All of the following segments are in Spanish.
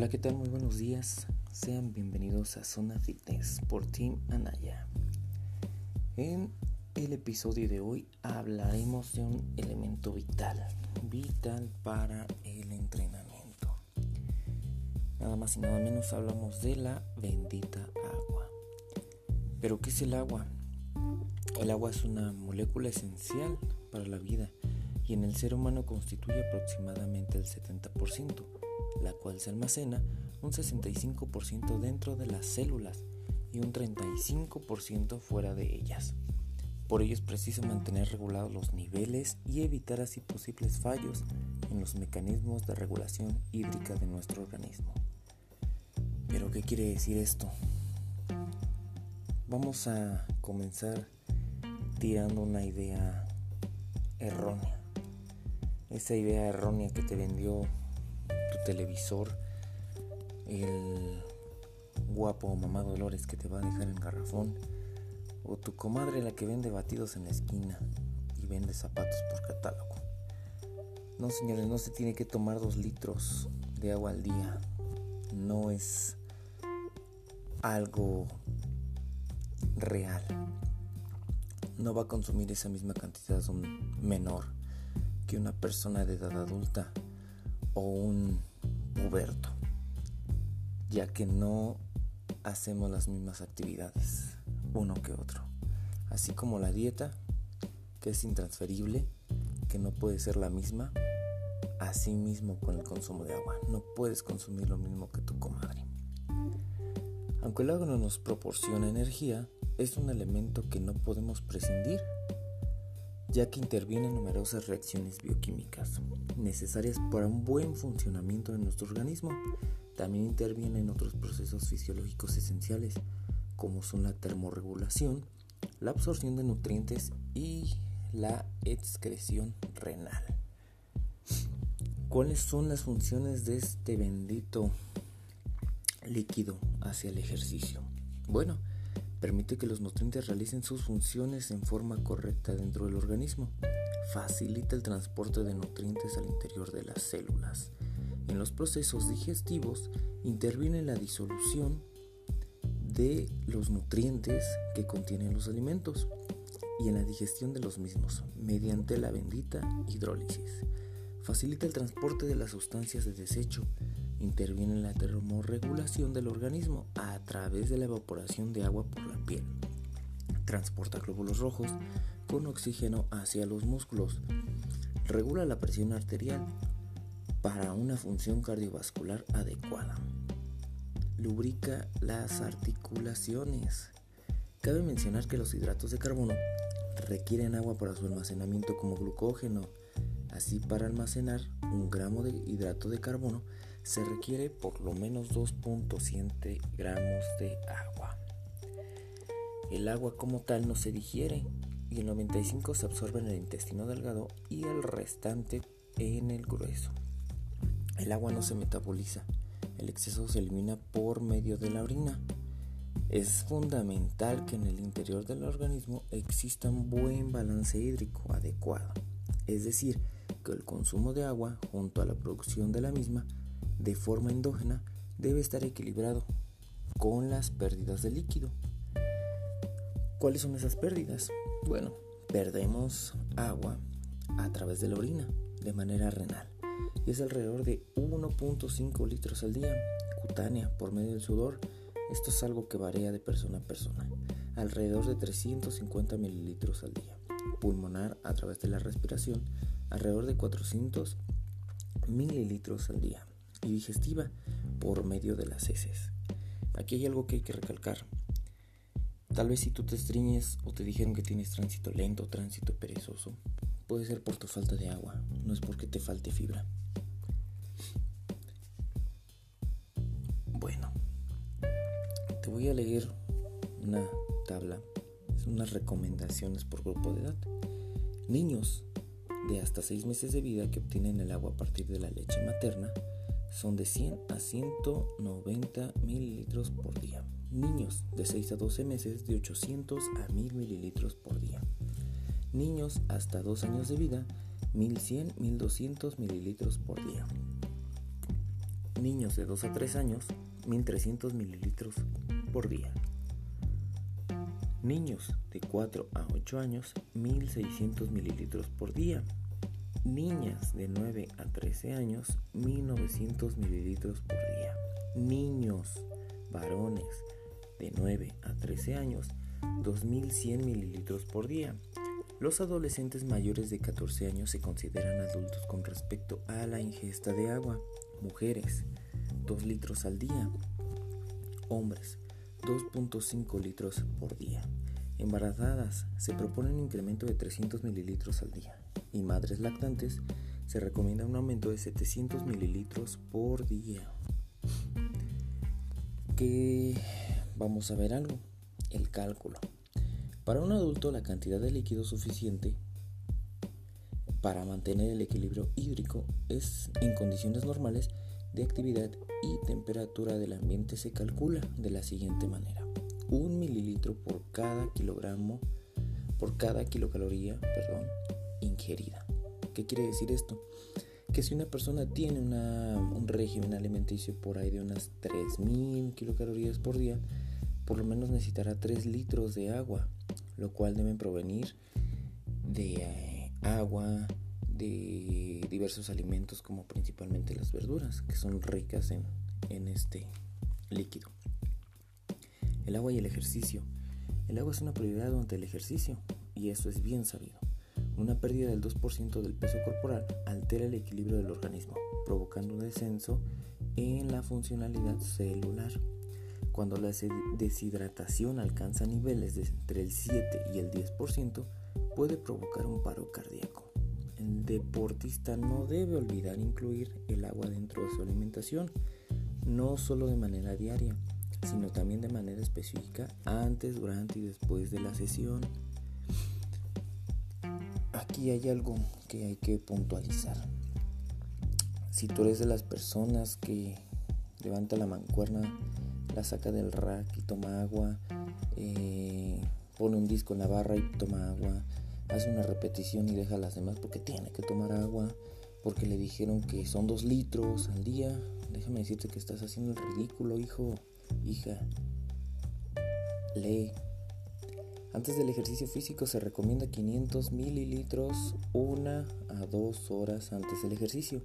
Hola, ¿qué tal? Muy buenos días. Sean bienvenidos a Zona Fitness por Team Anaya. En el episodio de hoy hablaremos de un elemento vital, vital para el entrenamiento. Nada más y nada menos hablamos de la bendita agua. ¿Pero qué es el agua? El agua es una molécula esencial para la vida y en el ser humano constituye aproximadamente el 70%, la cual se almacena un 65% dentro de las células y un 35% fuera de ellas. Por ello es preciso mantener regulados los niveles y evitar así posibles fallos en los mecanismos de regulación hídrica de nuestro organismo. ¿Pero qué quiere decir esto? Vamos a comenzar tirando una idea errónea esa idea errónea que te vendió televisor, el guapo mamá Dolores que te va a dejar en garrafón, o tu comadre la que vende batidos en la esquina y vende zapatos por catálogo. No, señores, no se tiene que tomar dos litros de agua al día. No es algo real. No va a consumir esa misma cantidad menor que una persona de edad adulta o un ya que no hacemos las mismas actividades uno que otro. Así como la dieta, que es intransferible, que no puede ser la misma, así mismo con el consumo de agua. No puedes consumir lo mismo que tu comadre. Aunque el agua no nos proporciona energía, es un elemento que no podemos prescindir ya que interviene en numerosas reacciones bioquímicas necesarias para un buen funcionamiento de nuestro organismo. También interviene en otros procesos fisiológicos esenciales, como son la termorregulación, la absorción de nutrientes y la excreción renal. ¿Cuáles son las funciones de este bendito líquido hacia el ejercicio? Bueno, Permite que los nutrientes realicen sus funciones en forma correcta dentro del organismo. Facilita el transporte de nutrientes al interior de las células. En los procesos digestivos interviene la disolución de los nutrientes que contienen los alimentos y en la digestión de los mismos mediante la bendita hidrólisis. Facilita el transporte de las sustancias de desecho interviene en la termorregulación del organismo a través de la evaporación de agua piel. Transporta glóbulos rojos con oxígeno hacia los músculos. Regula la presión arterial para una función cardiovascular adecuada. Lubrica las articulaciones. Cabe mencionar que los hidratos de carbono requieren agua para su almacenamiento como glucógeno. Así para almacenar un gramo de hidrato de carbono se requiere por lo menos 2.7 gramos de agua. El agua como tal no se digiere y el 95 se absorbe en el intestino delgado y el restante en el grueso. El agua no se metaboliza, el exceso se elimina por medio de la orina. Es fundamental que en el interior del organismo exista un buen balance hídrico adecuado, es decir, que el consumo de agua junto a la producción de la misma de forma endógena debe estar equilibrado con las pérdidas de líquido. ¿Cuáles son esas pérdidas? Bueno, perdemos agua a través de la orina de manera renal y es alrededor de 1.5 litros al día, cutánea por medio del sudor. Esto es algo que varía de persona a persona, alrededor de 350 mililitros al día. Pulmonar a través de la respiración, alrededor de 400 mililitros al día y digestiva por medio de las heces. Aquí hay algo que hay que recalcar. Tal vez si tú te estriñes o te dijeron que tienes tránsito lento o tránsito perezoso, puede ser por tu falta de agua, no es porque te falte fibra. Bueno, te voy a leer una tabla, son unas recomendaciones por grupo de edad. Niños de hasta 6 meses de vida que obtienen el agua a partir de la leche materna son de 100 a 190 mililitros por. Niños de 6 a 12 meses de 800 a 1000 mililitros por día. Niños hasta 2 años de vida 1100 1200 mililitros por día. Niños de 2 a 3 años, 1300 mililitros por día. Niños de 4 a 8 años, 1600 mililitros por día. Niñas de 9 a 13 años, 1900 mililitros por día. Niños varones de 9 a 13 años, 2100 mililitros por día. Los adolescentes mayores de 14 años se consideran adultos con respecto a la ingesta de agua. Mujeres, 2 litros al día. Hombres, 2.5 litros por día. Embarazadas, se propone un incremento de 300 mililitros al día. Y madres lactantes, se recomienda un aumento de 700 mililitros por día. Que vamos a ver algo, el cálculo. Para un adulto la cantidad de líquido suficiente para mantener el equilibrio hídrico es en condiciones normales de actividad y temperatura del ambiente se calcula de la siguiente manera. Un mililitro por cada kilogramo, por cada kilocaloría, perdón, ingerida. ¿Qué quiere decir esto? Que si una persona tiene un régimen alimenticio por ahí de unas 3.000 kilocalorías por día, por lo menos necesitará 3 litros de agua lo cual deben provenir de eh, agua, de diversos alimentos como principalmente las verduras, que son ricas en, en este líquido. El agua y el ejercicio. El agua es una prioridad durante el ejercicio y eso es bien sabido. Una pérdida del 2% del peso corporal altera el equilibrio del organismo, provocando un descenso en la funcionalidad celular. Cuando la deshidratación alcanza niveles de entre el 7 y el 10%, puede provocar un paro cardíaco. El deportista no debe olvidar incluir el agua dentro de su alimentación, no solo de manera diaria, sino también de manera específica antes, durante y después de la sesión. Hay algo que hay que puntualizar. Si tú eres de las personas que levanta la mancuerna la saca del rack y toma agua, eh, pone un disco en la barra y toma agua, hace una repetición y deja a las demás porque tiene que tomar agua, porque le dijeron que son dos litros al día. Déjame decirte que estás haciendo el ridículo, hijo, hija. Lee. Antes del ejercicio físico se recomienda 500 mililitros una a dos horas antes del ejercicio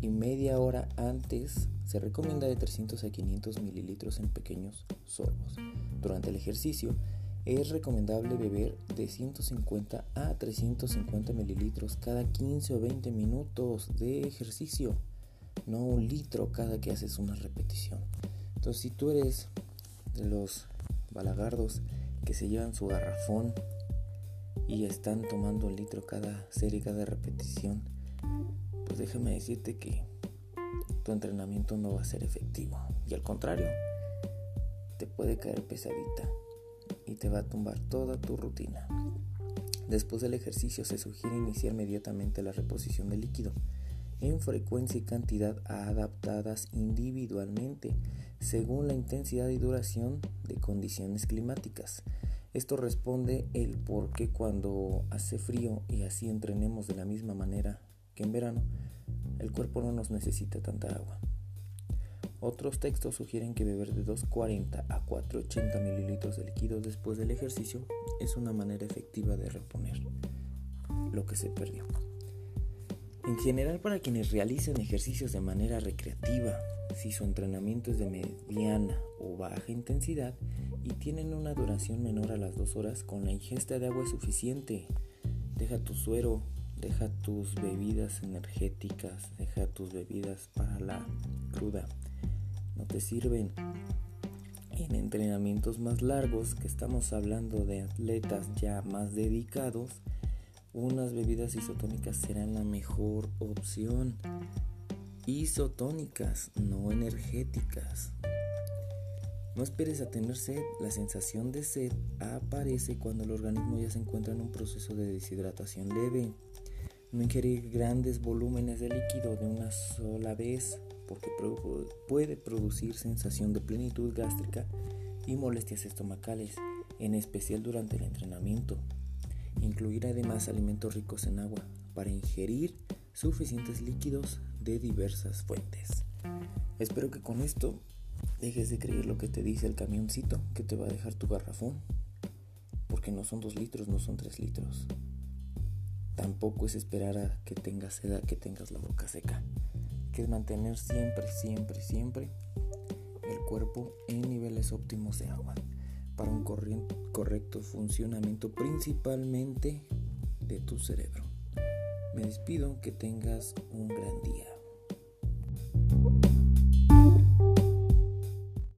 y media hora antes se recomienda de 300 a 500 mililitros en pequeños sorbos. Durante el ejercicio es recomendable beber de 150 a 350 mililitros cada 15 o 20 minutos de ejercicio, no un litro cada que haces una repetición. Entonces si tú eres de los balagardos que se llevan su garrafón y están tomando un litro cada serie, cada repetición, pues déjame decirte que tu entrenamiento no va a ser efectivo. Y al contrario, te puede caer pesadita y te va a tumbar toda tu rutina. Después del ejercicio se sugiere iniciar inmediatamente la reposición del líquido en frecuencia y cantidad adaptadas individualmente según la intensidad y duración de condiciones climáticas. Esto responde el por qué cuando hace frío y así entrenemos de la misma manera que en verano, el cuerpo no nos necesita tanta agua. Otros textos sugieren que beber de 240 a 480 mililitros de líquido después del ejercicio es una manera efectiva de reponer lo que se perdió. En general, para quienes realicen ejercicios de manera recreativa, si su entrenamiento es de mediana o baja intensidad y tienen una duración menor a las 2 horas, con la ingesta de agua es suficiente. Deja tu suero Deja tus bebidas energéticas, deja tus bebidas para la cruda. No te sirven. En entrenamientos más largos, que estamos hablando de atletas ya más dedicados, unas bebidas isotónicas serán la mejor opción. Isotónicas, no energéticas. No esperes a tener sed, la sensación de sed aparece cuando el organismo ya se encuentra en un proceso de deshidratación leve. No ingerir grandes volúmenes de líquido de una sola vez porque puede producir sensación de plenitud gástrica y molestias estomacales, en especial durante el entrenamiento. Incluir además alimentos ricos en agua para ingerir suficientes líquidos de diversas fuentes. Espero que con esto dejes de creer lo que te dice el camioncito que te va a dejar tu garrafón. Porque no son dos litros, no son tres litros. Tampoco es esperar a que tengas sed, que tengas la boca seca. Que es mantener siempre, siempre, siempre el cuerpo en niveles óptimos de agua para un correcto funcionamiento principalmente de tu cerebro. Me despido, que tengas un gran día.